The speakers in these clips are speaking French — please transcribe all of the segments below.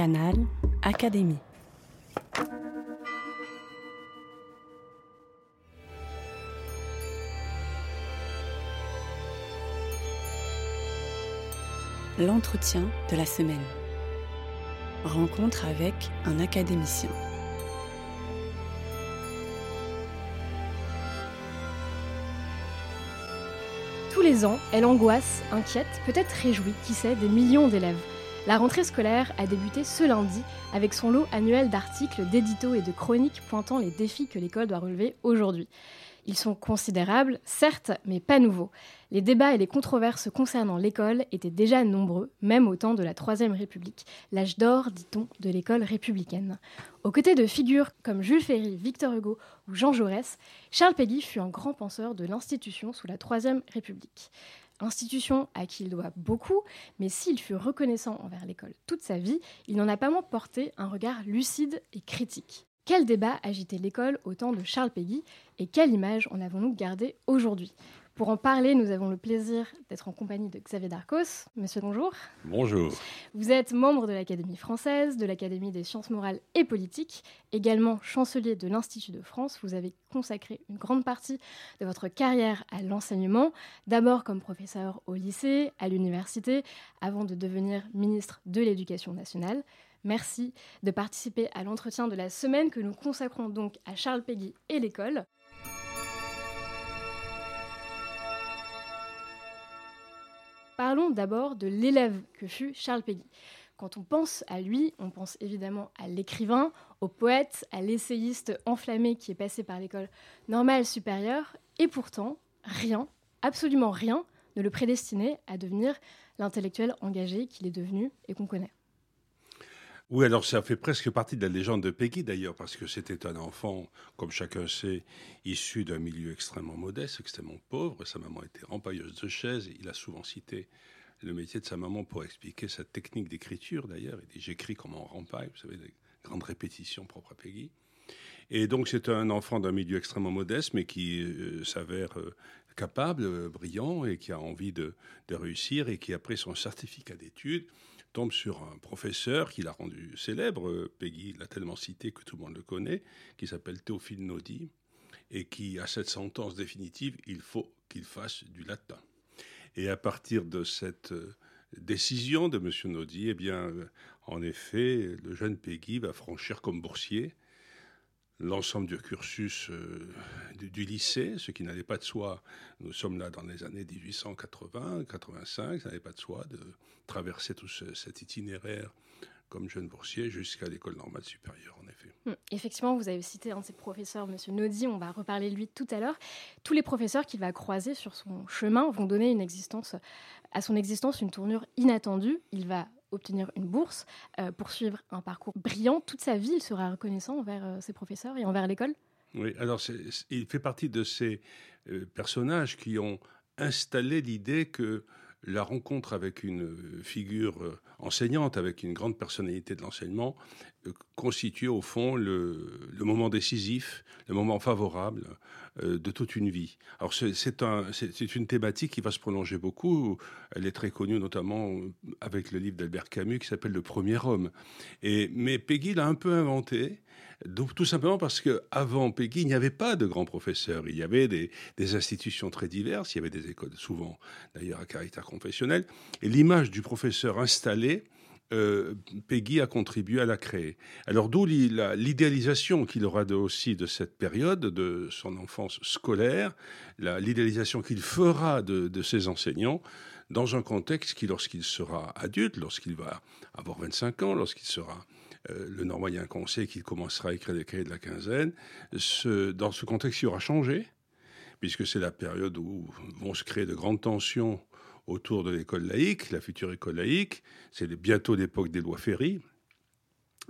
Canal Académie. L'entretien de la semaine. Rencontre avec un académicien. Tous les ans, elle angoisse, inquiète, peut-être réjouie, qui sait, des millions d'élèves. La rentrée scolaire a débuté ce lundi avec son lot annuel d'articles, d'éditos et de chroniques pointant les défis que l'école doit relever aujourd'hui. Ils sont considérables, certes, mais pas nouveaux. Les débats et les controverses concernant l'école étaient déjà nombreux, même au temps de la Troisième République, l'âge d'or, dit-on, de l'école républicaine. Aux côtés de figures comme Jules Ferry, Victor Hugo ou Jean Jaurès, Charles Péguy fut un grand penseur de l'institution sous la Troisième République. Institution à qui il doit beaucoup, mais s'il fut reconnaissant envers l'école toute sa vie, il n'en a pas moins porté un regard lucide et critique. Quel débat agitait l'école au temps de Charles Péguy et quelle image en avons-nous gardé aujourd'hui? Pour en parler, nous avons le plaisir d'être en compagnie de Xavier Darcos. Monsieur, bonjour. Bonjour. Vous êtes membre de l'Académie française, de l'Académie des sciences morales et politiques, également chancelier de l'Institut de France. Vous avez consacré une grande partie de votre carrière à l'enseignement, d'abord comme professeur au lycée, à l'université, avant de devenir ministre de l'Éducation nationale. Merci de participer à l'entretien de la semaine que nous consacrons donc à Charles Péguy et l'école. Parlons d'abord de l'élève que fut Charles Péguy. Quand on pense à lui, on pense évidemment à l'écrivain, au poète, à l'essayiste enflammé qui est passé par l'école normale supérieure, et pourtant, rien, absolument rien, ne le prédestinait à devenir l'intellectuel engagé qu'il est devenu et qu'on connaît. Oui, alors ça fait presque partie de la légende de Peggy d'ailleurs, parce que c'était un enfant, comme chacun sait, issu d'un milieu extrêmement modeste, extrêmement pauvre. Sa maman était rempailleuse de chaises. Il a souvent cité le métier de sa maman pour expliquer sa technique d'écriture d'ailleurs. Il dit J'écris comme on rempaille, vous savez, des grandes répétitions propres à Peggy. Et donc c'est un enfant d'un milieu extrêmement modeste, mais qui euh, s'avère euh, capable, euh, brillant, et qui a envie de, de réussir, et qui, après son certificat d'études, tombe sur un professeur qui l'a rendu célèbre, euh, Peggy l'a tellement cité que tout le monde le connaît, qui s'appelle Théophile Naudy, et qui a cette sentence définitive, il faut qu'il fasse du latin. Et à partir de cette euh, décision de M. Naudy, eh bien, euh, en effet, le jeune Peggy va franchir comme boursier l'ensemble du cursus du, lycée, ce qui n'allait pas de soi. Nous sommes là dans les années 1880, 85, ça n'allait pas de soi de traverser tout cet itinéraire comme jeune boursier jusqu'à l'école normale supérieure, en effet. Hum, effectivement, vous avez cité un de ses professeurs, M. Naudy, on va reparler de lui tout à l'heure. Tous les professeurs qu'il va croiser sur son chemin vont donner à son existence une tournure inattendue. Il va obtenir une bourse, euh, poursuivre un parcours brillant. Toute sa vie, il sera reconnaissant envers euh, ses professeurs et envers l'école. Oui, alors il fait partie de ces euh, personnages qui ont installé l'idée que la rencontre avec une figure euh, enseignante, avec une grande personnalité de l'enseignement, euh, constitue au fond le, moment décisif, le moment favorable euh, de toute une vie. Alors c'est un, une thématique qui va se prolonger beaucoup. Elle est très connue notamment avec le livre d'Albert Camus qui s'appelle Le Premier Homme. Mais Peggy l'a un peu inventé. Tout simplement parce qu'avant Peggy, il n'y avait pas de grands professeurs. Il y avait des, institutions très diverses. Il y avait des écoles, souvent d'ailleurs à caractère confessionnel. Et l'image du professeur installé, euh, Peggy a contribué à la créer. Alors d'où l'idéalisation qu'il aura aussi de cette période, de son enfance scolaire, l'idéalisation qu'il fera de, de, ses enseignants, dans un contexte qui, lorsqu'il sera adulte, lorsqu'il va avoir 25 ans, lorsqu'il sera euh, le normalien conseil qu'il commencera à écrire des cahiers de la quinzaine, dans ce contexte, il aura changé, puisque c'est la période où vont se créer de grandes tensions autour de l'école laïque, la future école laïque. C'est bientôt l'époque des lois Ferry.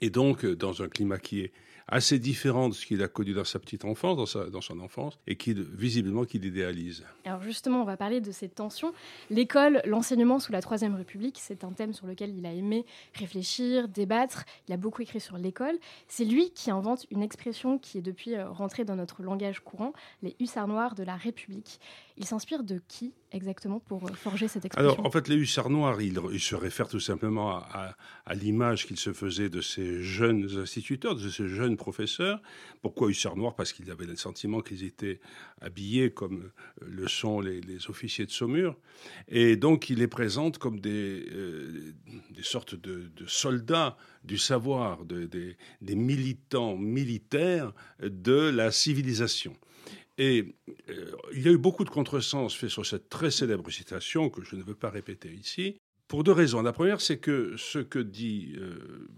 Et donc, dans un climat qui est assez différent de ce qu'il a connu dans sa petite enfance, dans, sa, dans son enfance, et qui visiblement qu'il idéalise. Alors justement, on va parler de ces tensions. L'école, l'enseignement sous la Troisième République, c'est un thème sur lequel il a aimé réfléchir, débattre. Il a beaucoup écrit sur l'école. C'est lui qui invente une expression qui est depuis euh, rentrée dans notre langage courant, les hussards noirs de la République. Il s'inspire de qui? Exactement pour forger cette expression Alors, en fait, les hussards noirs, ils, se réfèrent tout simplement à, l'image qu'ils se faisaient de ces jeunes instituteurs, de ces jeunes professeurs. Pourquoi hussards noirs Parce qu'ils avaient le sentiment qu'ils étaient habillés comme le sont les, officiers de Saumur. Et donc, ils les présentent comme des, des sortes de, soldats du savoir, des militants militaires de la civilisation. Et euh, il y a eu beaucoup de contresens faits sur cette très célèbre citation que je ne veux pas répéter ici, pour deux raisons. La première, c'est que ce que dit euh,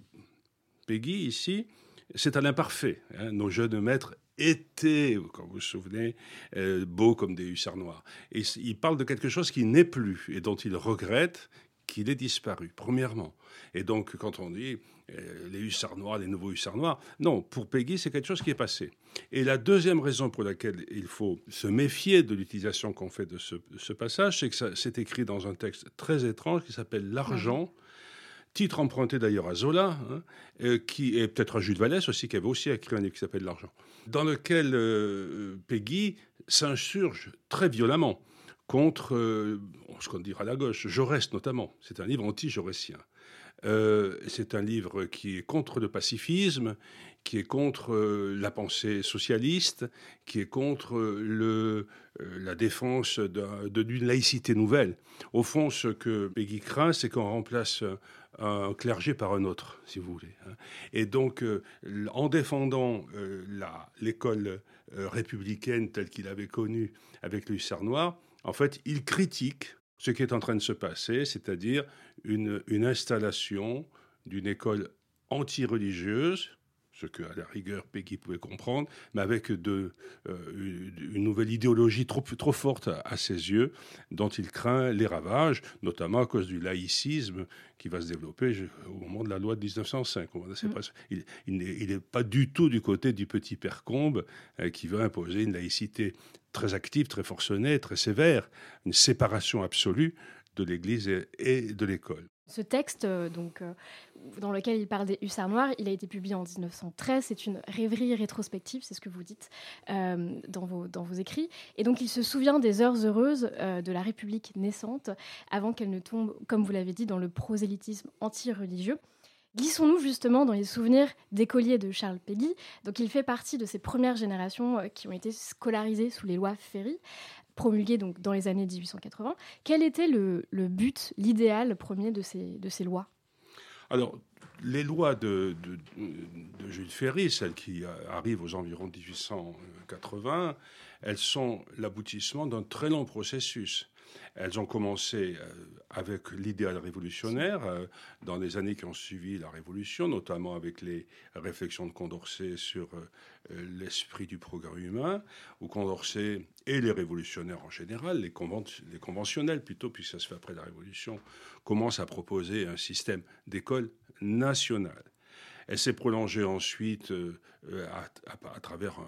Peggy ici, c'est à l'imparfait. Hein. Nos jeunes maîtres étaient, quand vous vous souvenez, euh, beaux comme des hussards noirs. Et il parle de quelque chose qui n'est plus et dont il regrette qu'il ait disparu, premièrement. Et donc, quand on dit euh, les hussards noirs, les nouveaux hussards noirs, non, pour Peggy, c'est quelque chose qui est passé. Et la deuxième raison pour laquelle il faut se méfier de l'utilisation qu'on fait de ce, passage, c'est que c'est écrit dans un texte très étrange qui s'appelle L'argent. Titre emprunté d'ailleurs à Zola, hein, euh, qui est peut-être à Jules Vallès aussi, qui avait aussi écrit un livre qui s'appelle L'argent, dans lequel euh, Peggy s'insurge très violemment contre ce qu'on dira à la gauche, Jaurès notamment. C'est un livre anti-jaurétien. Euh, c'est un livre qui est contre le pacifisme, qui est contre euh, la pensée socialiste, qui est contre euh, la défense d'une laïcité nouvelle. Au fond, ce que Peggy craint, c'est qu'on remplace un clergé par un autre, si vous voulez. Hein. Et donc, en défendant l'école républicaine telle qu'il avait connue avec le hussard en fait, il critique ce qui est en train de se passer, c'est-à-dire une, installation d'une école anti-religieuse, ce que à la rigueur Peggy pouvait comprendre, mais avec de, euh, une nouvelle idéologie trop, trop forte à, ses yeux, dont il craint les ravages, notamment à cause du laïcisme qui va se développer au moment de la loi de 1905. Mm. il n'est pas du tout du côté du petit père Combe euh, qui veut imposer une laïcité très active, très forcenée, très sévère, une séparation absolue de l'Église et de l'école. Ce texte, euh, donc, dans lequel il parle des hussards noirs, il a été publié en 1913. C'est une rêverie rétrospective, c'est ce que vous dites euh, dans, vos, écrits. Et donc, il se souvient des heures heureuses de la République naissante, avant qu'elle ne tombe, comme vous l'avez dit, dans le prosélytisme anti-religieux. Glissons-nous justement dans les souvenirs d'écoliers de Charles Péguy. Donc, il fait partie de ces premières générations qui ont été scolarisées sous les lois Ferry promulguées donc dans les années 1880. Quel était le, but, l'idéal premier de ces lois? Alors, les lois de, de, Jules Ferry, celles qui arrivent aux environs 1880, elles sont l'aboutissement d'un très long processus. Elles ont commencé euh, avec l'idéal révolutionnaire euh, dans les années qui ont suivi la Révolution, notamment avec les réflexions de Condorcet sur euh, l'esprit du progrès humain, où Condorcet et les révolutionnaires en général, les, les conventionnels plutôt, puisque ça se fait après la Révolution, commencent à proposer un système d'école nationale. Elle s'est prolongée ensuite à, travers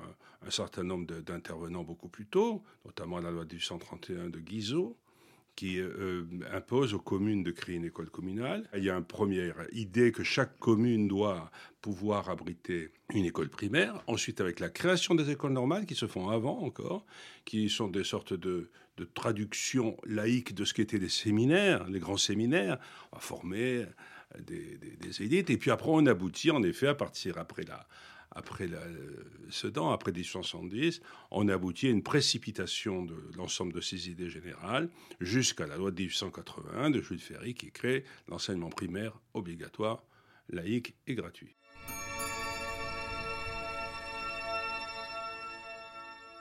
un, certain nombre d'intervenants beaucoup plus tôt, notamment la loi de 1831 de Guizot, qui euh, impose aux communes de créer une école communale. Il y a une première idée que chaque commune doit pouvoir abriter une école primaire. Ensuite, avec la création des écoles normales qui se font avant encore, qui sont des sortes de, de traductions laïques de ce qu'étaient les séminaires, les grands séminaires, on va former des, élites. Et puis après, on aboutit en effet à partir après la après Sedan, après 1870, on aboutit à une précipitation de l'ensemble de ces idées générales jusqu'à la loi de 1881 de Jules Ferry qui crée l'enseignement primaire obligatoire, laïque et gratuit.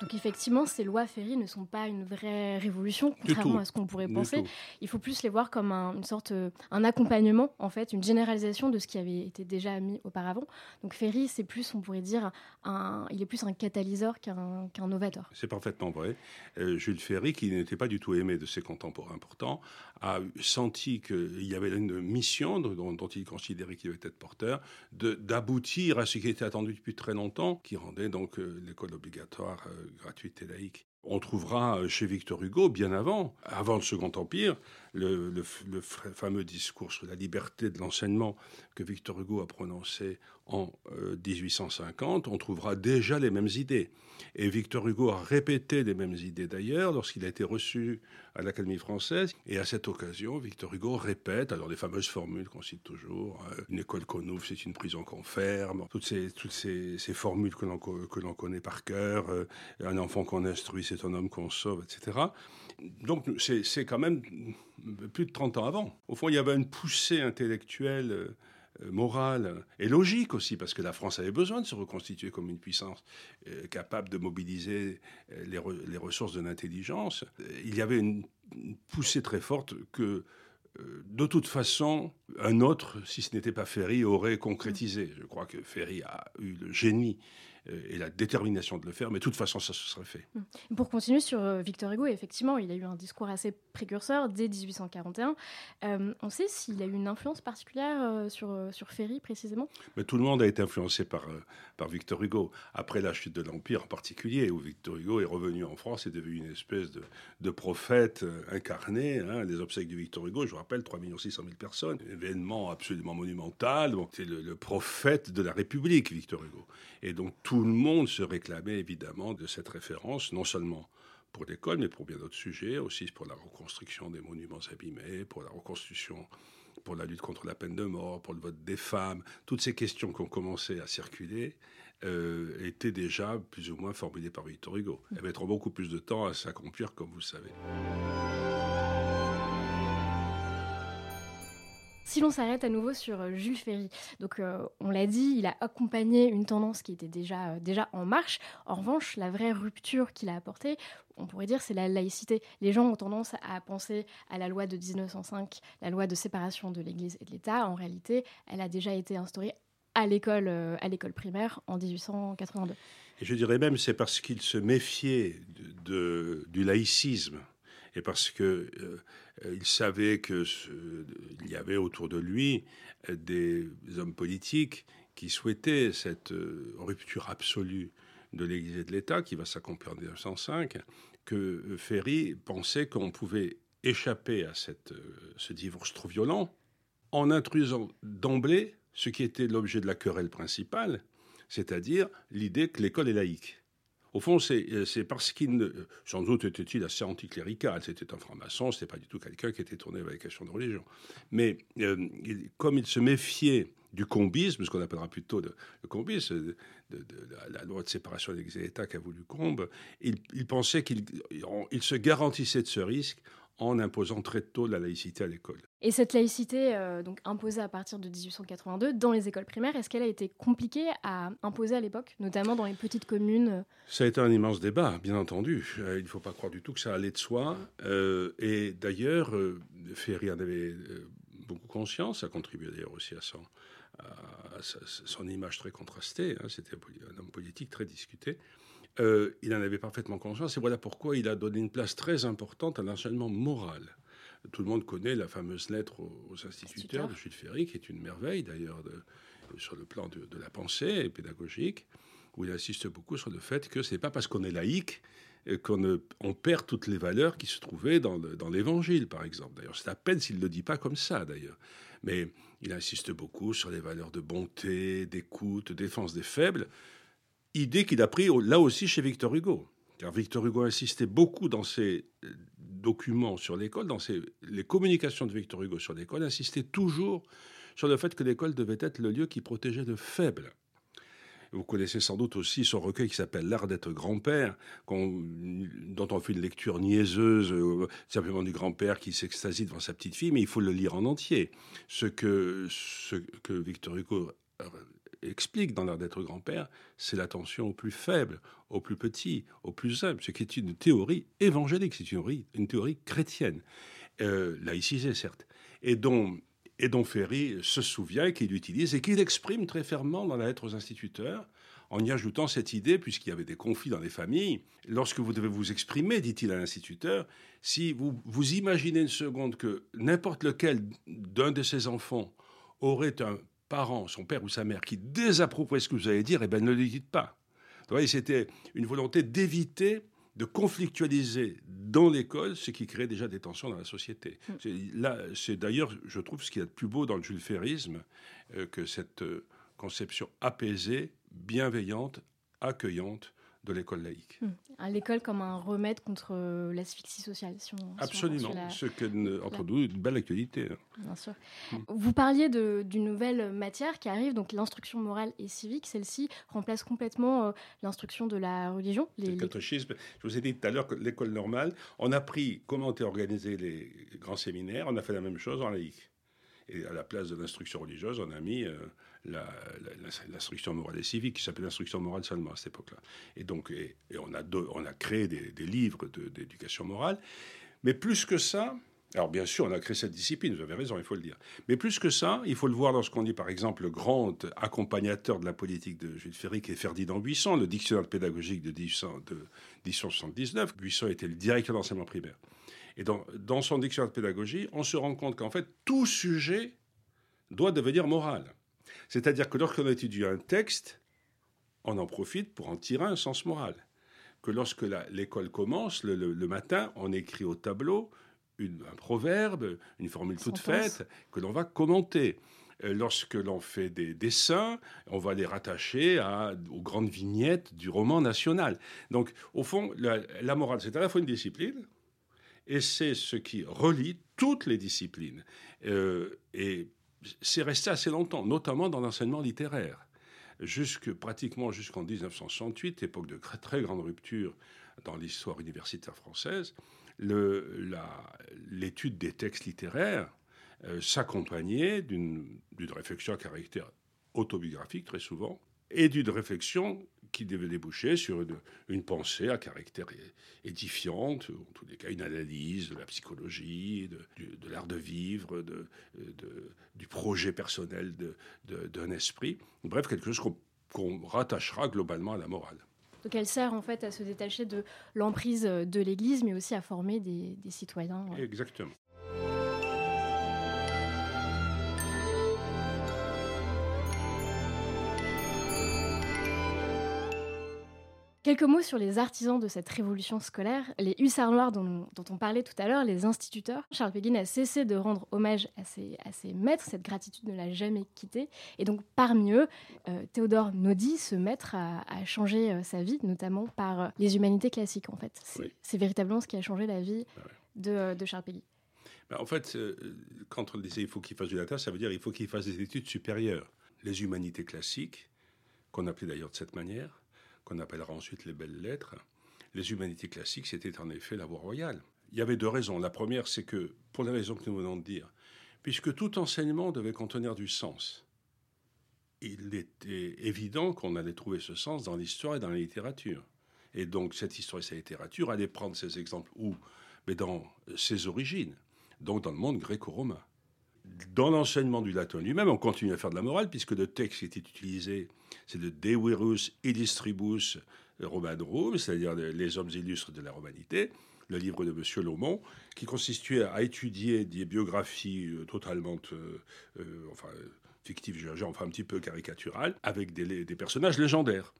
Donc effectivement, ces lois Ferry ne sont pas une vraie révolution, contrairement à ce qu'on pourrait penser. Il faut plus les voir comme un, une sorte, euh, un accompagnement, en fait, une généralisation de ce qui avait été déjà mis auparavant. Donc Ferry, c'est plus, on pourrait dire, un, il est plus un catalyseur qu'un novateur. C'est parfaitement vrai. Euh, Jules Ferry, qui n'était pas du tout aimé de ses contemporains pourtant, a senti qu'il y avait une mission dont, dont il considérait qu'il devait être porteur, d'aboutir à ce qui était attendu depuis très longtemps, qui rendait donc euh, l'école obligatoire gratuite et laïque. On trouvera chez Victor Hugo, bien avant, avant le Second Empire, le, fameux discours sur la liberté de l'enseignement que Victor Hugo a prononcé en 1850. On trouvera déjà les mêmes idées. Et Victor Hugo a répété les mêmes idées d'ailleurs lorsqu'il a été reçu à l'Académie française. Et à cette occasion, Victor Hugo répète alors les fameuses formules qu'on cite toujours euh, une école qu'on ouvre, c'est une prison qu'on ferme. Toutes ces, ces, formules que l'on, connaît par cœur. Euh, un enfant qu'on instruit, c'est un homme qu'on sauve, etc. Donc c'est, quand même plus de 30 ans avant. Au fond, il y avait une poussée intellectuelle euh, morale et logique aussi, parce que la France avait besoin de se reconstituer comme une puissance euh, capable de mobiliser euh, les, ressources de l'intelligence. Il y avait une, poussée très forte que, de toute façon, un autre, si ce n'était pas Ferry, aurait concrétisé. Je crois que Ferry a eu le génie et la détermination de le faire, mais de toute façon, ça se serait fait. Mmh. Pour continuer sur euh, Victor Hugo, effectivement, il a eu un discours assez précurseur dès 1841. Euh, on sait s'il a eu une influence particulière sur, sur Ferry, précisément? Mais Tout le monde a été influencé par, par Victor Hugo. Après la chute de l'Empire en particulier, où Victor Hugo est revenu en France et devenu une espèce de, de prophète incarné. Hein, les obsèques de Victor Hugo, je vous rappelle, 3 600 000 personnes. Événement absolument monumental. C'est le, le prophète de la République, Victor Hugo. Et donc tout le monde se réclamait évidemment de cette référence, non seulement pour l'école, mais pour bien d'autres sujets, aussi pour la reconstruction des monuments abîmés, pour la reconstruction, pour la lutte contre la peine de mort, pour le vote des femmes. Toutes ces questions qui ont commencé à circuler euh, étaient déjà plus ou moins formulées par Victor Hugo. Elles mettront beaucoup plus de temps à s'accomplir, comme vous le savez. Si l'on s'arrête à nouveau sur euh, Jules Ferry, donc euh, on l'a dit, il a accompagné une tendance qui était déjà, euh, déjà en marche. En revanche, la vraie rupture qu'il a apportée, on pourrait dire, c'est la laïcité. Les gens ont tendance à penser à la loi de 1905, la loi de séparation de l'Église et de l'État. En réalité, elle a déjà été instaurée à l'école, à l'école primaire en 1882. Et je dirais même c'est parce qu'il se méfiait du laïcisme et parce que il savait qu'il y avait autour de lui euh, des hommes politiques qui souhaitaient cette euh, rupture absolue de l'Église et de l'État qui va s'accomplir en 1905, que Ferry pensait qu'on pouvait échapper à cette, ce divorce trop violent en intrusant d'emblée ce qui était l'objet de la querelle principale, c'est-à-dire l'idée que l'école est laïque. Au fond, euh, c'est parce qu'il, sans doute était-il assez anticlérical, c'était un franc-maçon, c'était pas du tout quelqu'un qui était tourné vers les questions de religion. Mais euh, comme il se méfiait du combisme, ce qu'on appellera plutôt de, le combisme, de, la, loi de séparation des États qu'a voulu Combe, il, il pensait qu'il il se garantissait de ce risque en imposant très tôt la laïcité à l'école. Et cette laïcité, euh, donc imposée à partir de 1882 dans les écoles primaires, est-ce qu'elle a été compliquée à imposer à l'époque, notamment dans les petites communes Ça a été un immense débat, bien entendu. Euh, il ne faut pas croire du tout que ça allait de soi. Euh, et d'ailleurs, Ferry en avait beaucoup conscience. Ça contribuait d'ailleurs aussi à son, son image très contrastée. Hein. C'était un homme politique très discuté. Euh, il en avait parfaitement conscience et voilà pourquoi il a donné une place très importante à l'enseignement moral. Tout le monde connaît la fameuse lettre aux, instituteurs de Jules Ferry, qui est une merveille d'ailleurs sur le plan de, la pensée pédagogique, où il insiste beaucoup sur le fait que ce n'est pas parce qu'on est laïque qu'on on perd toutes les valeurs qui se trouvaient dans, dans l'évangile, par exemple. D'ailleurs, c'est à peine s'il ne le dit pas comme ça, d'ailleurs. Mais il insiste beaucoup sur les valeurs de bonté, d'écoute, de défense des faibles idée qu'il a pris là aussi chez Victor Hugo. Car Victor Hugo insistait beaucoup dans ses euh, documents sur l'école, dans ses, les communications de Victor Hugo sur l'école, insistait toujours sur le fait que l'école devait être le lieu qui protégeait le faible. Vous connaissez sans doute aussi son recueil qui s'appelle L'art d'être grand-père, dont on fait une lecture niaiseuse, euh, simplement du grand-père qui s'extasie devant sa petite fille, mais il faut le lire en entier. Ce que, ce que Victor Hugo explique dans l'art d'être grand-père, c'est l'attention aux plus faibles, aux plus petits, aux plus simples, ce qui est une théorie évangélique, c'est une théorie, une théorie chrétienne, euh, laïcisée certes, et dont, et dont Ferry se souvient qu'il utilise et qu'il exprime très fermement dans la lettre aux instituteurs, en y ajoutant cette idée, puisqu'il y avait des conflits dans les familles, lorsque vous devez vous exprimer, dit-il à l'instituteur, si vous vous imaginez une seconde que n'importe lequel d'un de ses enfants aurait un parent, son père ou sa mère, qui désapprouverait ce que vous allez dire, eh ben, ne le dites pas. C'était une volonté d'éviter de conflictualiser dans l'école ce qui crée déjà des tensions dans la société. Mm. Là, c'est d'ailleurs, je trouve, ce qu'il y a de plus beau dans le Jules Ferrisme, euh, que cette euh, conception apaisée, bienveillante, accueillante de l'école laïque. Hmm. L'école comme un remède contre euh, l'asphyxie sociale. Si Absolument, ce que, entre nous, une belle actualité. Bien sûr. Hmm. Vous parliez d'une nouvelle matière qui arrive, donc l'instruction morale et civique. Celle-ci remplace complètement euh, l'instruction de la religion. Les, le catéchisme. Je vous ai dit tout à l'heure que l'école normale, on a pris comment étaient organisés les grands séminaires, on a fait la même chose en laïque. Et à la place de l'instruction religieuse, on a mis euh, l'instruction morale et civique, qui s'appelait l'instruction morale seulement à cette époque-là. Et donc, et, on, a on a créé des, livres d'éducation morale. Mais plus que ça, alors bien sûr, on a créé cette discipline, vous avez raison, il faut le dire. Mais plus que ça, il faut le voir dans ce qu'on dit, par exemple, le grand accompagnateur de la politique de Jules Ferry, qui est Ferdinand Buisson, le dictionnaire pédagogique de 1879. Buisson était le directeur d'enseignement primaire. Et dans, dans son dictionnaire de pédagogie, on se rend compte qu'en fait, tout sujet doit devenir moral. C'est-à-dire que lorsqu'on étudie un texte, on en profite pour en tirer un sens moral. Que lorsque l'école commence, le, matin, on écrit au tableau un proverbe, une formule toute faite, que l'on va commenter. Euh, lorsque l'on fait des dessins, on va les rattacher aux grandes vignettes du roman national. Donc, au fond, la morale, c'est à la fois une discipline, et c'est ce qui relie toutes les disciplines. Euh, et c'est resté assez longtemps, notamment dans l'enseignement littéraire. Jusque, pratiquement jusqu'en 1968, époque de très grande rupture dans l'histoire universitaire française, l'étude des textes littéraires euh, s'accompagnait d'une réflexion à caractère autobiographique très souvent, et d'une réflexion qui devait déboucher sur une, pensée à caractère édifiante, en tous les cas une analyse de la psychologie, de, l'art de vivre, de, du projet personnel d'un esprit. Bref, quelque chose qu'on rattachera globalement à la morale. Donc elle sert en fait à se détacher de l'emprise de l'Église, mais aussi à former des, des citoyens. Exactement. Quelques mots sur les artisans de cette révolution scolaire, les hussards noirs dont, on parlait tout à l'heure, les instituteurs. Charles Péguy a cessé de rendre hommage à ses, à ses maîtres, cette gratitude ne l'a jamais quitté. Et donc parmi eux, euh, Théodore Naudy, ce maître, a, changé euh, sa vie, notamment par euh, les humanités classiques en fait. C'est véritablement ce qui a changé la vie ah de, Charles Péguy. Ben, en fait, quand on disait il faut qu'il fasse du latin, ça veut dire il faut qu'il fasse des études supérieures. Les humanités classiques, qu'on appelait d'ailleurs de cette manière, qu'on appellera ensuite les belles lettres, les humanités classiques, c'était en effet la voie royale. Il y avait deux raisons. La première, c'est que, pour les raisons que nous venons de dire, puisque tout enseignement devait contenir du sens, il était évident qu'on allait trouver ce sens dans l'histoire et dans la littérature. Et donc cette histoire et cette littérature allaient prendre ces exemples où Mais dans ses origines, donc dans le monde gréco-romain. Dans l'enseignement du latin lui-même, on continue à faire de la morale, puisque le texte qui était utilisé, c'est le De Virus Illustribus Romanorum, c'est-à-dire les hommes illustres de la romanité, le livre de M. Laumont, qui consistait à étudier des biographies euh, totalement euh, euh, fictives, enfin un petit peu caricaturales, avec des personnages légendaires.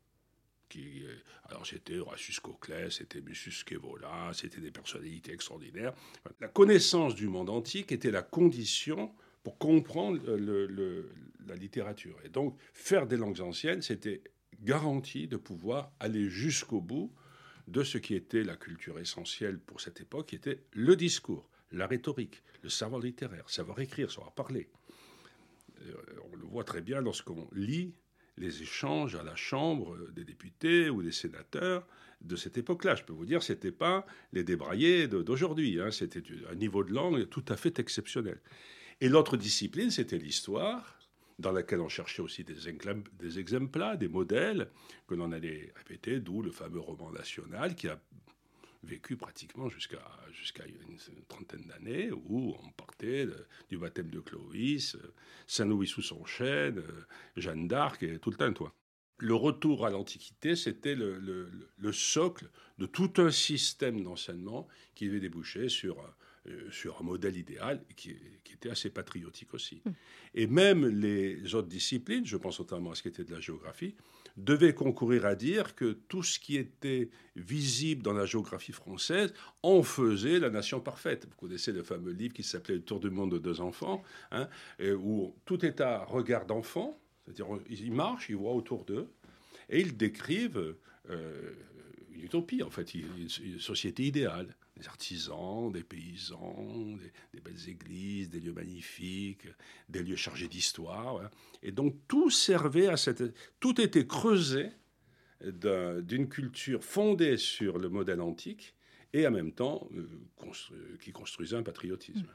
Qui, alors c'était Horatius Coclès, c'était Mucius Scaevola, c'était des personnalités extraordinaires. La connaissance du monde antique était la condition pour comprendre la littérature. Et donc, faire des langues anciennes, c'était garanti de pouvoir aller jusqu'au bout de ce qui était la culture essentielle pour cette époque, qui était le discours, la rhétorique, le savoir littéraire, savoir écrire, savoir parler. Euh, on le voit très bien lorsqu'on lit les échanges à la Chambre des députés ou des sénateurs de cette époque-là. Je peux vous dire, ce n'était pas les débraillés d'aujourd'hui. Hein. C'était un niveau de langue tout à fait exceptionnel. Et l'autre discipline, c'était l'histoire, dans laquelle on cherchait aussi des, des exemples, des modèles que l'on allait répéter, d'où le fameux roman national qui a vécu pratiquement jusqu'à jusqu'à une, trentaine d'années, où on partait du baptême de Clovis, Saint-Louis sous son chêne, Jeanne d'Arc et tout le temps, toi. Le retour à l'Antiquité, c'était le, le, le, socle de tout un système d'enseignement qui devait déboucher sur euh, sur un modèle idéal qui, était assez patriotique aussi. Hmm. Et même les autres disciplines, je pense notamment à ce qui était de la géographie, devaient concourir à dire que tout ce qui était visible dans la géographie française en faisait la nation parfaite. Vous connaissez le fameux livre qui s'appelait Le Tour du monde de deux enfants, hein, où tout est à regard d'enfant, c'est-à-dire ils marchent, ils voient autour d'eux, et ils décrivent euh, une utopie, en fait, une société idéale des artisans, des paysans, des, belles églises, des lieux magnifiques, des lieux chargés d'histoire. Et donc tout servait à cette... Tout était creusé d'une culture fondée sur le modèle antique et en même temps euh, qui construisait un patriotisme.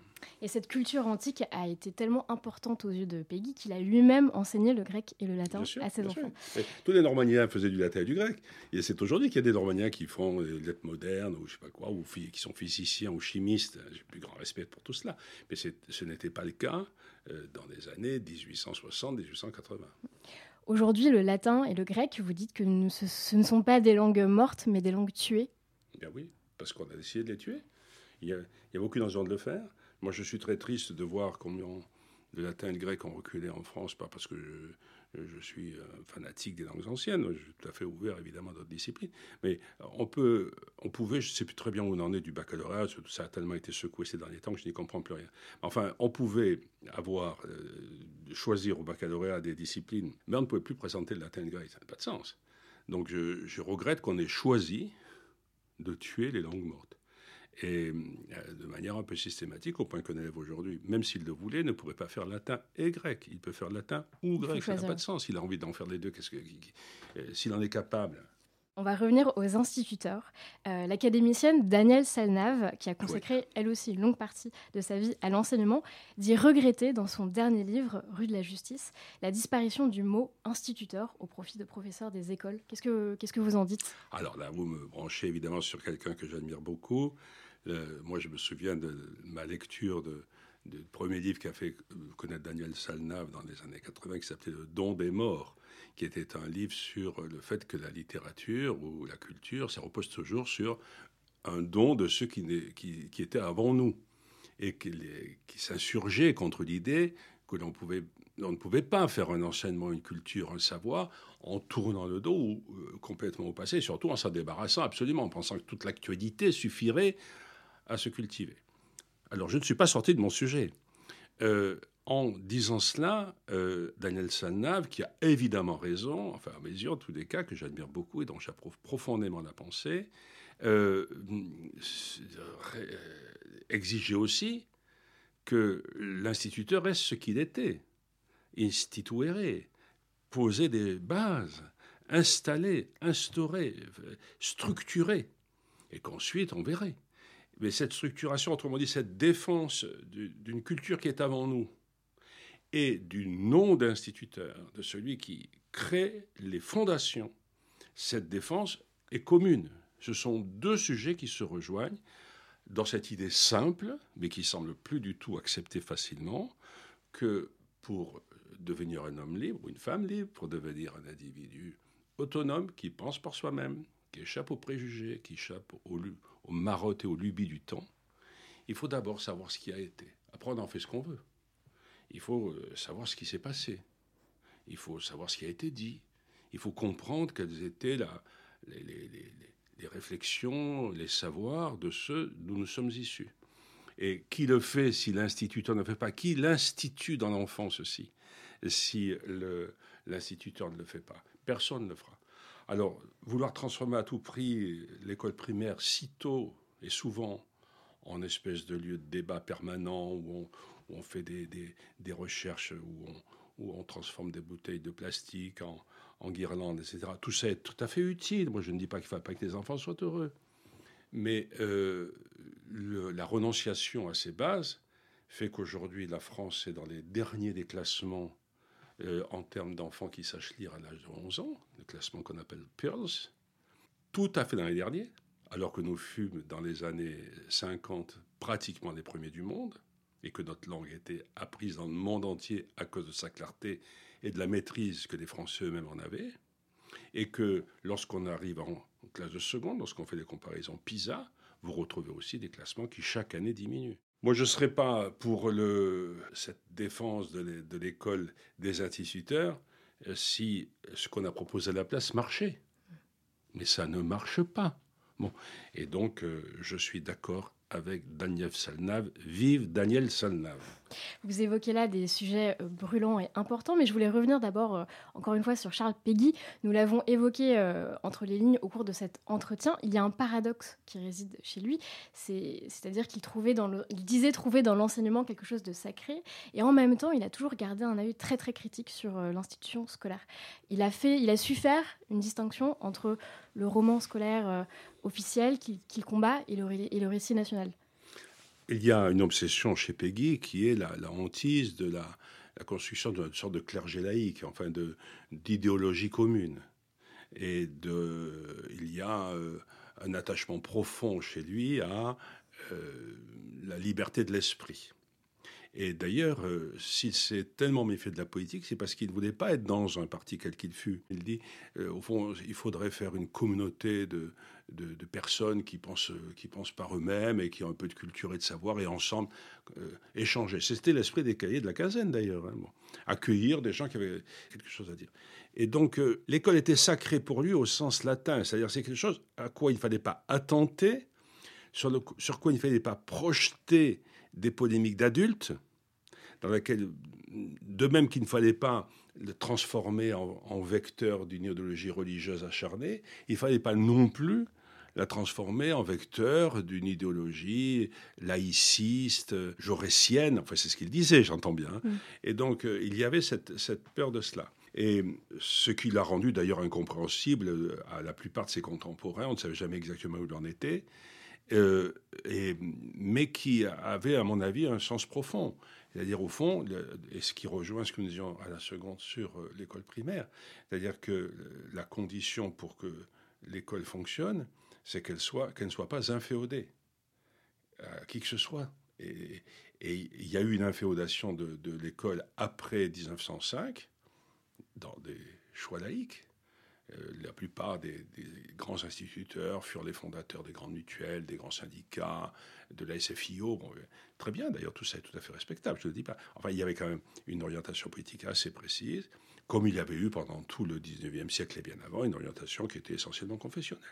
Et cette culture antique a été tellement importante aux yeux de Peggy qu'il a lui-même enseigné le grec et le latin à ses enfants. Tous les Normandiens faisaient du latin et du grec. Et c'est aujourd'hui qu'il y a des Normandiens qui font des lettres modernes ou je sais pas quoi, ou qui sont physiciens ou chimistes. J'ai plus grand respect pour tout cela. Mais ce n'était pas le cas euh, dans les années 1860-1880. Aujourd'hui, le latin et le grec, vous dites que ce, ne sont pas des langues mortes, mais des langues tuées. Bien oui, parce qu'on a essayé de les tuer. Il y a, il y a aucune raison de le faire. Moi, je suis très triste de voir combien le latin et le grec ont reculé en France, pas parce que je, suis euh, fanatique des langues anciennes, je suis tout à fait ouvert évidemment à d'autres disciplines, mais on, peut, on pouvait, je ne sais plus très bien où on en est du baccalauréat, ça a tellement été secoué ces derniers temps que je n'y comprends plus rien. Enfin, on pouvait avoir, euh, choisir au baccalauréat des disciplines, mais on ne pouvait plus présenter le latin et le grec, ça n'a pas de sens. Donc je regrette qu'on ait choisi de tuer les langues mortes et euh, de manière un peu systématique, au point qu'un élève aujourd'hui, même s'il le voulait, ne pourrait pas faire latin et grec. Il peut faire latin ou grec, ça n'a pas de sens. Il a envie d'en faire les deux, qu'est-ce que, euh, s'il en est capable. On va revenir aux instituteurs. Euh, l'académicienne Danielle Salnave, qui a consacré elle aussi une longue partie de sa vie à l'enseignement, dit regretter dans son dernier livre, Rue de la Justice, la disparition du mot instituteur au profit de professeurs des écoles. Qu'est-ce que, vous en dites? Alors là, vous me branchez évidemment sur quelqu'un que j'admire beaucoup. Euh, moi, je me souviens de ma lecture de, du premier livre qu'a fait connaître Daniel Salnave dans les années 80, qui s'appelait Le don des morts, qui était un livre sur le fait que la littérature ou la culture, ça repose toujours sur un don de ceux qui, étaient avant nous et qui, qui s'insurgeaient contre l'idée que l'on ne pouvait pas faire un enseignement, une culture, un savoir en tournant le dos ou euh, complètement au passé, surtout en s'en débarrassant absolument, en pensant que toute l'actualité suffirait à se cultiver. Alors, je ne suis pas sorti de mon sujet. Euh, en disant cela, euh, Daniel Salnave, qui a évidemment raison, enfin à mes yeux en tous les cas, que j'admire beaucoup et dont j'approuve profondément la pensée, euh, exigeait aussi que l'instituteur reste ce qu'il était, instituere, poser des bases, installer, instaurer, structurer, et qu'ensuite on verrait. Mais cette structuration, autrement dit, cette défense d'une culture qui est avant nous et du nom d'instituteur, de celui qui crée les fondations, cette défense est commune. Ce sont deux sujets qui se rejoignent dans cette idée simple, mais qui semble plus du tout acceptée facilement, que pour devenir un homme libre ou une femme libre, pour devenir un individu autonome qui pense par soi-même, qui échappe aux préjugés, qui échappe aux, aux marottes et aux lubies du temps, il faut d'abord savoir ce qui a été. Après, on en fait ce qu'on veut. Il faut euh, savoir ce qui s'est passé. Il faut savoir ce qui a été dit. Il faut comprendre quelles étaient les, les, réflexions, les savoirs de ceux d'où nous sommes issus. Et qui le fait si l'instituteur ne le fait pas? Qui l'institue dans l'enfance aussi si l'instituteur ne le fait pas? Personne ne le fera. Alors, vouloir transformer à tout prix l'école primaire si tôt et souvent en espèce de lieu de débat permanent où on, fait des, recherches, où on, transforme des bouteilles de plastique en, en guirlandes, etc. Tout ça est tout à fait utile. Moi, je ne dis pas qu'il ne faut pas que les enfants soient heureux. Mais euh, la renonciation à ces bases fait qu'aujourd'hui, la France est dans les derniers des classements euh, en termes d'enfants qui sachent lire à l'âge de 11 ans, le classement qu'on appelle PIRLS, tout à fait dans les derniers, alors que nous fûmes dans les années 50 pratiquement les premiers du monde, et que notre langue était apprise dans le monde entier à cause de sa clarté et de la maîtrise que les Français eux-mêmes en avaient, et que lorsqu'on arrive en classe de seconde, lorsqu'on fait des comparaisons PISA, vous retrouvez aussi des classements qui chaque année diminuent. Moi, je ne serais pas pour cette défense de l'école des instituteurs euh, si ce qu'on a proposé à la place marchait. Mais ça ne marche pas. Bon. Et donc, euh, je suis d'accord avec Daniel Salnave. Vive Daniel Salnave. Vous évoquez là des sujets euh, brûlants et importants, mais je voulais revenir d'abord, euh, encore une fois, sur Charles Péguy. Nous l'avons évoqué euh, entre les lignes au cours de cet entretien. Il y a un paradoxe qui réside chez lui, c'est-à-dire qu'il disait trouver dans l'enseignement quelque chose de sacré, et en même temps, il a toujours gardé un œil très très critique sur l'institution scolaire. Il il a su faire une distinction entre le roman scolaire officiel qu'il combat et le récit national. Il y a une obsession chez Peggy qui est la, hantise de la, construction d'une sorte de clergé laïque, enfin d'idéologie commune. Et il y a euh, un attachement profond chez lui à euh, la liberté de l'esprit. Et d'ailleurs, euh, s'il s'est tellement méfié de la politique, c'est parce qu'il ne voulait pas être dans un parti quel qu'il fût. Il dit, au fond, il faudrait faire une communauté de, de, personnes qui pensent, qui pensent par eux-mêmes et qui ont un peu de culture et de savoir et ensemble euh, échanger. C'était l'esprit des cahiers de la quinzaine d'ailleurs. Hein, Accueillir des gens qui avaient quelque chose à dire. Et donc euh, l'école était sacrée pour lui au sens latin, c'est-à-dire c'est quelque chose à quoi il ne fallait pas attenter, sur, le, sur quoi il ne fallait pas projeter des polémiques d'adultes, dans laquelle, de même qu'il ne fallait pas le transformer en, en vecteur d'une idéologie religieuse acharnée, il ne fallait pas non plus la transformer en vecteur d'une idéologie laïciste, jaurétienne. Enfin, c'est ce qu'il disait, j'entends bien. Mm. Et donc, euh, il y avait cette, peur de cela. Et ce qui l'a rendu d'ailleurs incompréhensible à la plupart de ses contemporains, on ne savait jamais exactement où il en était, euh, mais qui avait, à mon avis, un sens profond. C'est-à-dire, au fond, et ce qui rejoint ce que nous disions à la seconde sur l'école primaire, c'est-à-dire que la condition pour que l'école fonctionne, c'est qu'elle soit, qu'elle ne soit pas inféodée à qui que ce soit. Et, il y a eu une inféodation de, l'école après 1905 dans des choix laïques. Euh, la plupart des, grands instituteurs furent les fondateurs des grandes mutuelles, des grands syndicats, de la SFIO. Euh, très bien, d'ailleurs, tout ça est tout à fait respectable, je ne le dis pas. Enfin, il y avait quand même une orientation politique assez précise, comme il y avait eu pendant tout le 19e siècle et bien avant, une orientation qui était essentiellement confessionnelle.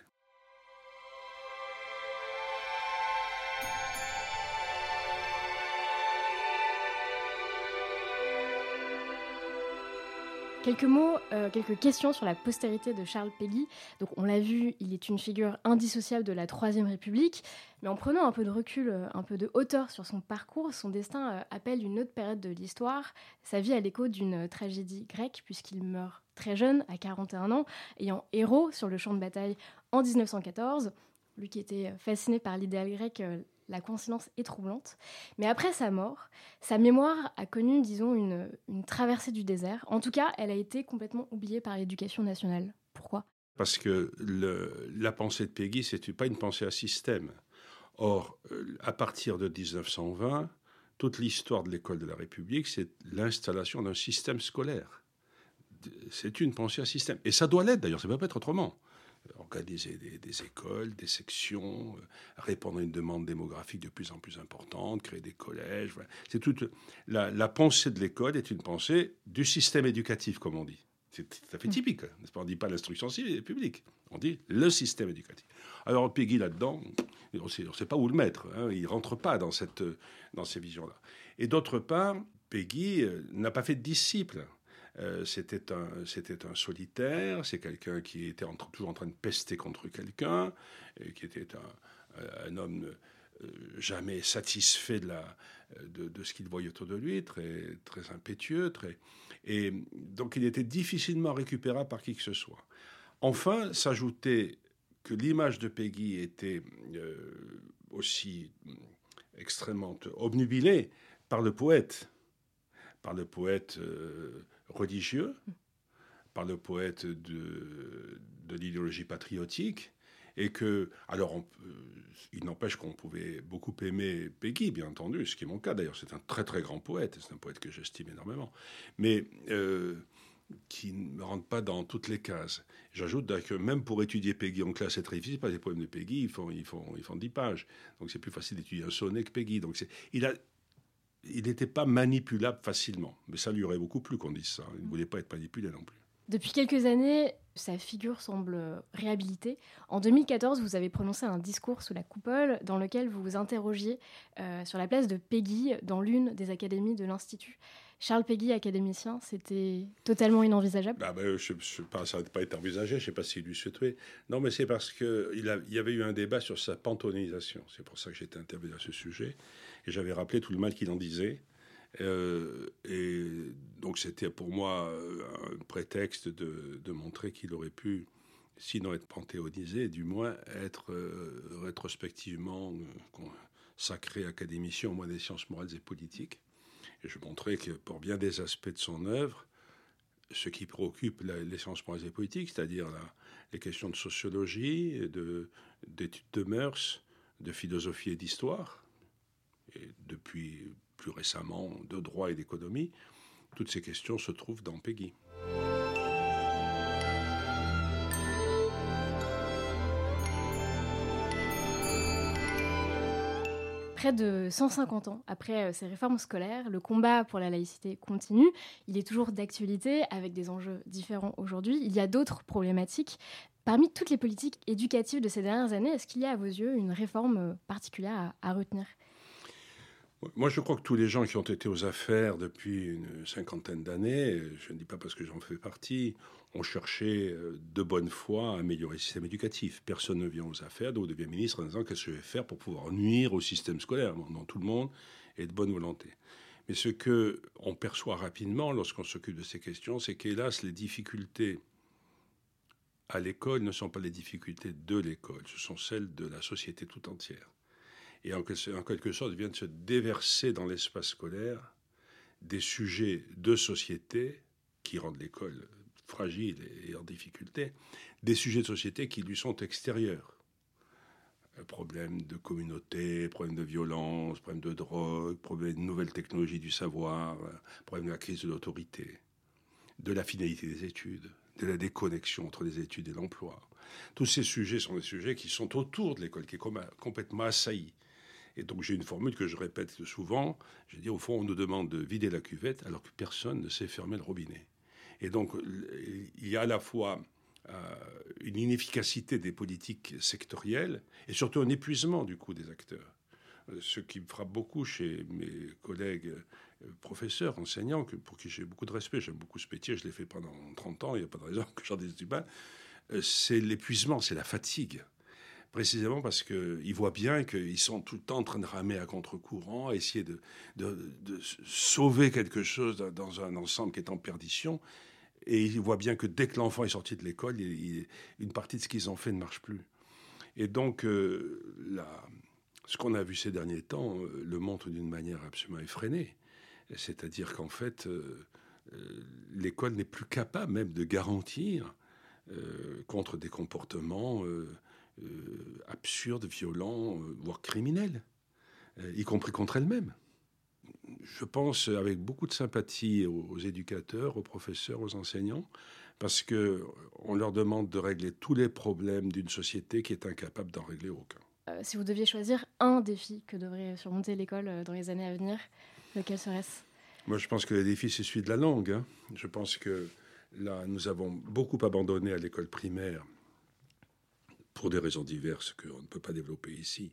Quelques mots, euh, quelques questions sur la postérité de Charles Péguy. Donc, on l'a vu, il est une figure indissociable de la Troisième République. Mais en prenant un peu de recul, euh, un peu de hauteur sur son parcours, son destin euh, appelle une autre période de l'histoire. Sa vie à l'écho d'une tragédie grecque, puisqu'il meurt très jeune, à 41 ans, ayant héros sur le champ de bataille en 1914. Lui qui était fasciné par l'idéal grec, la coïncidence est troublante. Mais après sa mort, sa mémoire a connu, disons, une, traversée du désert. En tout cas, elle a été complètement oubliée par l'éducation nationale. Pourquoi? Parce que la pensée de Peggy, c'est pas une pensée à système. Or, à partir de 1920, toute l'histoire de l'école de la République, c'est l'installation d'un système scolaire. C'est une pensée à système. Et ça doit l'être d'ailleurs, ça ne peut pas être autrement organiser des, écoles, des sections, euh, répondre à une demande démographique de plus en plus importante, créer des collèges. C'est toute la, pensée de l'école est une pensée du système éducatif, comme on dit. C'est tout à fait typique. On ne dit pas l'instruction publique, on dit le système éducatif. Alors Peggy là-dedans, on ne sait pas où le mettre. Hein. il rentre pas dans cette dans ces visions-là. Et d'autre part, Peggy euh, n'a pas fait de disciples. Euh, c'était un, un solitaire, c'est quelqu'un qui était toujours en train de pester contre quelqu'un, qui était un, homme euh, jamais satisfait de, la, de, ce qu'il voyait autour de lui, très, très impétueux, très, et donc il était difficilement récupérable par qui que ce soit. Enfin, s'ajoutait que l'image de Peggy était euh, aussi extrêmement obnubilée par le poète, par le poète religieux, par le poète de, l'idéologie patriotique, et que, alors, il n'empêche qu'on pouvait beaucoup aimer Peggy, bien entendu, ce qui est mon cas d'ailleurs. C'est un très très grand poète, c'est un poète que j'estime énormément. Mais euh, qui ne rentrent pas dans toutes les cases. J'ajoute que même pour étudier Peggy en classe, c'est très difficile, parce que les poèmes de Peggy, ils font, ils font, ils font 10 pages. Donc c'est plus facile d'étudier un sonnet que Peggy. Donc il a, il n'était pas manipulable facilement. Mais ça lui aurait beaucoup plu qu'on dise ça. Il ne voulait pas être manipulé non plus. Depuis quelques années, sa figure semble réhabilitée. En 2014, vous avez prononcé un discours sous la coupole dans lequel vous vous interrogiez euh, sur la place de Peggy dans l'une des académies de l'Institut. Charles Peggy, académicien, c'était totalement inenvisageable bah, bah, Je ça n'a pas été envisagé, je ne sais pas s'il lui souhaitait. Non, mais c'est parce qu'il il y avait eu un débat sur sa pantonisation. C'est pour ça que j'étais intervenu à ce sujet. Et j'avais rappelé tout le mal qu'il en disait. Euh, et donc c'était pour moi un prétexte de, montrer qu'il aurait pu, sinon être panthéonisé, du moins être euh, rétrospectivement euh, sacré académicien au moins des sciences morales et politiques. Je montrais que pour bien des aspects de son œuvre, ce qui préoccupe les sciences morales et politiques, c'est-à-dire les questions de sociologie, d'études de, de mœurs, de philosophie et d'histoire, et depuis plus récemment de droit et d'économie, toutes ces questions se trouvent dans Peggy. Près de 150 ans après euh, ces réformes scolaires, le combat pour la laïcité continue. Il est toujours d'actualité avec des enjeux différents aujourd'hui. Il y a d'autres problématiques. Parmi toutes les politiques éducatives de ces dernières années, est-ce qu'il y a à vos yeux une réforme particulière à, à retenir? Moi, je crois que tous les gens qui ont été aux affaires depuis une cinquantaine d'années, je ne dis pas parce que j'en fais partie, ont cherché euh, de bonne foi à améliorer le système éducatif. Personne ne vient aux affaires, donc devient ministre en disant qu'est-ce que je vais faire pour pouvoir nuire au système scolaire? dans tout le monde est de bonne volonté. Mais ce que on perçoit rapidement lorsqu'on s'occupe de ces questions, c'est qu'hélas, les difficultés à l'école ne sont pas les difficultés de l'école, ce sont celles de la société tout entière et en, quelque sorte vient de se déverser dans l'espace scolaire des sujets de société qui rendent l'école fragile et en difficulté, des sujets de société qui lui sont extérieurs. Problèmes de communauté, problèmes de violence, problèmes de drogue, problèmes de nouvelles technologies du savoir, problèmes de la crise de l'autorité, de la finalité des études, de la déconnexion entre les études et l'emploi. Tous ces sujets sont des sujets qui sont autour de l'école, qui est complètement assaillie. Et donc j'ai une formule que je répète souvent. Je dis au fond, on nous demande de vider la cuvette alors que personne ne sait fermer le robinet. Et donc il y a à la fois euh, une inefficacité des politiques sectorielles et surtout un épuisement du coup des acteurs. Euh, ce qui me frappe beaucoup chez mes collègues euh, professeurs, enseignants, pour qui j'ai beaucoup de respect, j'aime beaucoup ce métier, je l'ai fait pendant 30 ans, il n'y a pas de raison que j'en dise du mal, c'est l'épuisement, c'est la fatigue précisément parce qu'ils voient bien qu'ils sont tout le temps en train de ramer à contre-courant, essayer de, sauver quelque chose dans un ensemble qui est en perdition. Et ils voient bien que dès que l'enfant est sorti de l'école, une partie de ce qu'ils ont fait ne marche plus. Et donc, euh, ce qu'on a vu ces derniers temps euh, le montre d'une manière absolument effrénée. C'est-à-dire qu'en fait, euh, l'école n'est plus capable même de garantir contre des comportements absurdes, violents, euh, voire criminels, euh, y compris contre elle-même. Je pense avec beaucoup de sympathie aux, éducateurs, aux professeurs, aux enseignants, parce que on leur demande de régler tous les problèmes d'une société qui est incapable d'en régler aucun. si vous deviez choisir un défi que devrait surmonter l'école dans les années à venir, lequel serait-ce? Moi, je pense que le défi, c'est celui de la langue. Hein. Je pense que là, nous avons beaucoup abandonné à l'école primaire pour des raisons diverses qu'on ne peut pas développer ici,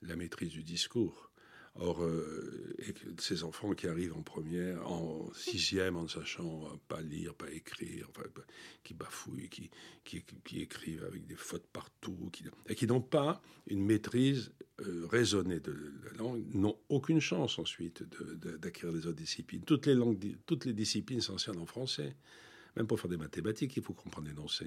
la maîtrise du discours. Or, euh, ces enfants qui arrivent en première, en sixième, en ne sachant pas lire, pas écrire, enfin, qui bafouillent, qui, qui, écrivent avec des fautes partout, et qui n'ont pas une maîtrise euh, raisonnée de la langue, n'ont aucune chance ensuite d'acquérir des autres disciplines. Toutes les, langues, toutes les disciplines s'enseignent en français. Même pour faire des mathématiques, il faut comprendre l'énoncé.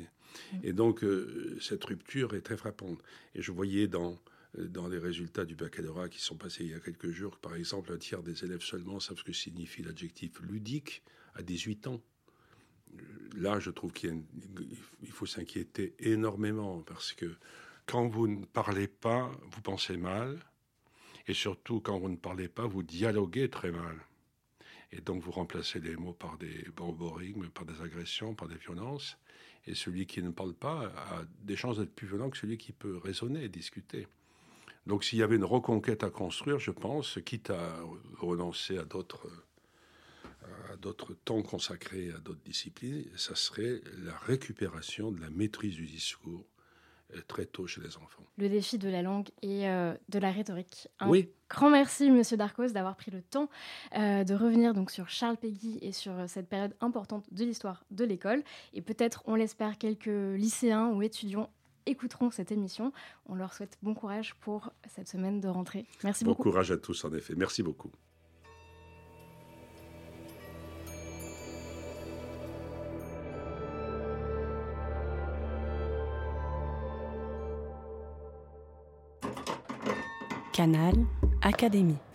Et donc, euh, cette rupture est très frappante. Et je voyais dans, euh, dans les résultats du baccalauréat qui sont passés il y a quelques jours, par exemple, un tiers des élèves seulement savent ce que signifie l'adjectif ludique à 18 ans. Là, je trouve qu'il faut s'inquiéter énormément parce que quand vous ne parlez pas, vous pensez mal. Et surtout, quand vous ne parlez pas, vous dialoguez très mal. Et donc vous remplacez les mots par des borborigmes, par des agressions, par des violences. Et celui qui ne parle pas a des chances d'être plus violent que celui qui peut raisonner et discuter. Donc s'il y avait une reconquête à construire, je pense, quitte à renoncer à d'autres à d'autres temps consacrés à d'autres disciplines, ça serait la récupération de la maîtrise du discours très tôt chez les enfants. Le défi de la langue et euh, de la rhétorique. Un oui. grand merci, Monsieur Darcos, d'avoir pris le temps euh, de revenir donc sur Charles Péguy et sur cette période importante de l'histoire de l'école. Et peut-être, on l'espère, quelques lycéens ou étudiants écouteront cette émission. On leur souhaite bon courage pour cette semaine de rentrée. Merci beaucoup. Bon courage à tous, en effet. Merci beaucoup. Canal Académie.